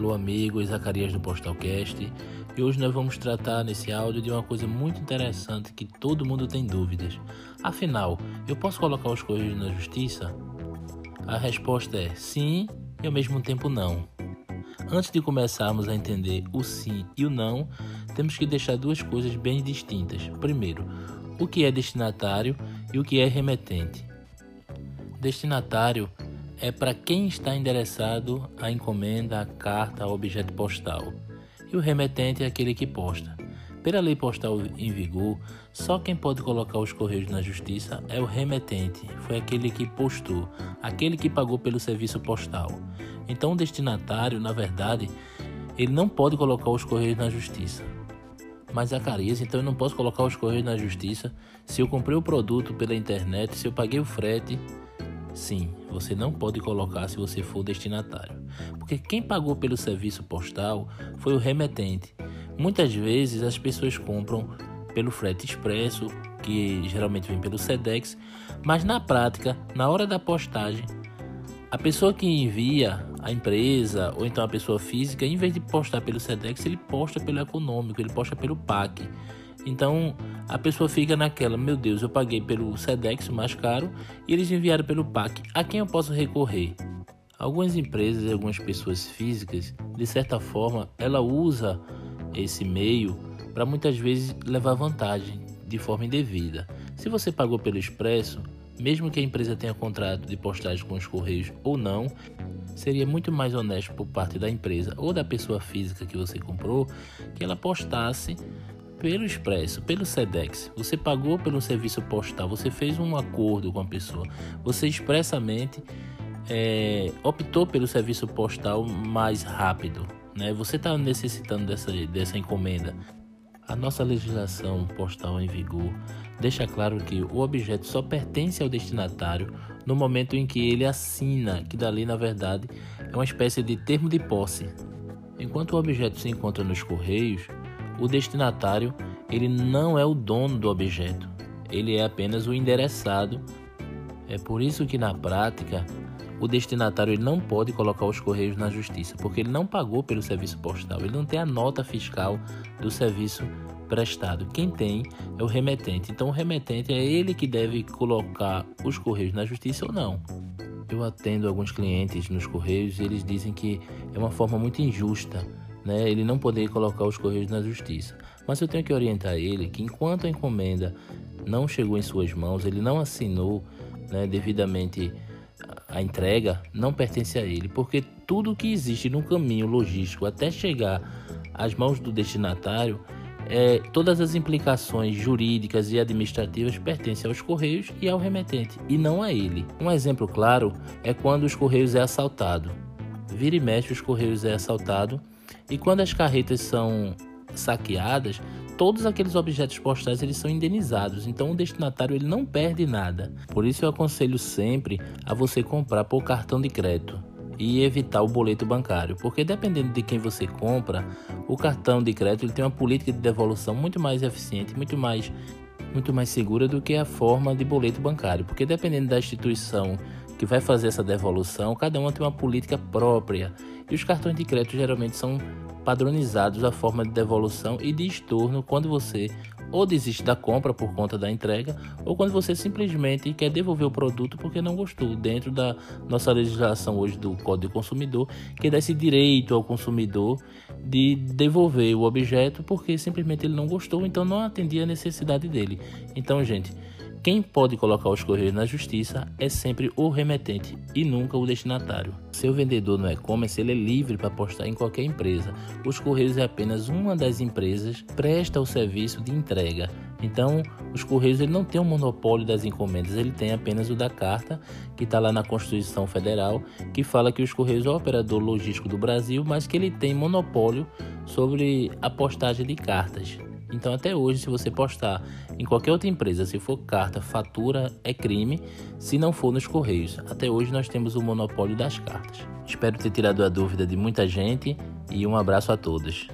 Alô amigos, Zacarias do Postalcast. E hoje nós vamos tratar nesse áudio de uma coisa muito interessante que todo mundo tem dúvidas. Afinal, eu posso colocar os correios na justiça? A resposta é sim e ao mesmo tempo não. Antes de começarmos a entender o sim e o não, temos que deixar duas coisas bem distintas. Primeiro, o que é destinatário e o que é remetente. Destinatário é para quem está endereçado a encomenda, a carta, ao objeto postal. E o remetente é aquele que posta. Pela lei postal em vigor, só quem pode colocar os correios na justiça é o remetente, foi aquele que postou, aquele que pagou pelo serviço postal. Então, o destinatário, na verdade, ele não pode colocar os correios na justiça. Mas Zacarias, então eu não posso colocar os correios na justiça se eu comprei o produto pela internet, se eu paguei o frete Sim, você não pode colocar se você for destinatário, porque quem pagou pelo serviço postal foi o remetente. Muitas vezes as pessoas compram pelo frete expresso, que geralmente vem pelo Sedex, mas na prática, na hora da postagem, a pessoa que envia, a empresa ou então a pessoa física, em vez de postar pelo Sedex, ele posta pelo econômico, ele posta pelo PAC. Então a pessoa fica naquela, meu Deus, eu paguei pelo Sedex mais caro e eles enviaram pelo PAC. A quem eu posso recorrer? Algumas empresas e algumas pessoas físicas, de certa forma, ela usa esse meio para muitas vezes levar vantagem de forma indevida. Se você pagou pelo Expresso, mesmo que a empresa tenha contrato de postagem com os Correios ou não, seria muito mais honesto por parte da empresa ou da pessoa física que você comprou que ela postasse pelo Expresso, pelo Sedex, você pagou pelo serviço postal, você fez um acordo com a pessoa, você expressamente é, optou pelo serviço postal mais rápido, né? Você está necessitando dessa, dessa encomenda. A nossa legislação postal em vigor deixa claro que o objeto só pertence ao destinatário no momento em que ele assina, que dali na verdade é uma espécie de termo de posse. Enquanto o objeto se encontra nos correios, o destinatário ele não é o dono do objeto, ele é apenas o endereçado. É por isso que na prática o destinatário ele não pode colocar os correios na justiça, porque ele não pagou pelo serviço postal, ele não tem a nota fiscal do serviço prestado. Quem tem é o remetente. Então o remetente é ele que deve colocar os correios na justiça ou não. Eu atendo alguns clientes nos correios e eles dizem que é uma forma muito injusta né, ele não poder colocar os correios na justiça. Mas eu tenho que orientar ele que enquanto a encomenda não chegou em suas mãos, ele não assinou né, devidamente a entrega, não pertence a ele, porque tudo que existe no caminho logístico até chegar às mãos do destinatário, é, todas as implicações jurídicas e administrativas pertencem aos Correios e ao remetente, e não a ele. Um exemplo claro é quando os Correios é assaltado. Vira e mexe, os Correios é assaltado e quando as carretas são saqueadas, todos aqueles objetos postais eles são indenizados, então o destinatário ele não perde nada. Por isso eu aconselho sempre a você comprar por cartão de crédito e evitar o boleto bancário, porque dependendo de quem você compra, o cartão de crédito ele tem uma política de devolução muito mais eficiente, muito mais muito mais segura do que a forma de boleto bancário, porque dependendo da instituição que vai fazer essa devolução, cada uma tem uma política própria e os cartões de crédito geralmente são padronizados a forma de devolução e de estorno quando você ou desiste da compra por conta da entrega, ou quando você simplesmente quer devolver o produto porque não gostou, dentro da nossa legislação hoje do Código Consumidor, que dá esse direito ao consumidor de devolver o objeto porque simplesmente ele não gostou, então não atendia a necessidade dele. Então, gente, quem pode colocar os correios na justiça é sempre o remetente e nunca o destinatário. Seu vendedor no e-commerce ele é livre para postar em qualquer empresa. Os correios é apenas uma das empresas que presta o serviço de entrega. Então, os correios ele não tem o um monopólio das encomendas, ele tem apenas o da carta, que está lá na Constituição Federal, que fala que os correios é o operador logístico do Brasil, mas que ele tem monopólio sobre a postagem de cartas. Então, até hoje, se você postar em qualquer outra empresa, se for carta, fatura, é crime, se não for nos Correios. Até hoje, nós temos o monopólio das cartas. Espero ter tirado a dúvida de muita gente e um abraço a todos.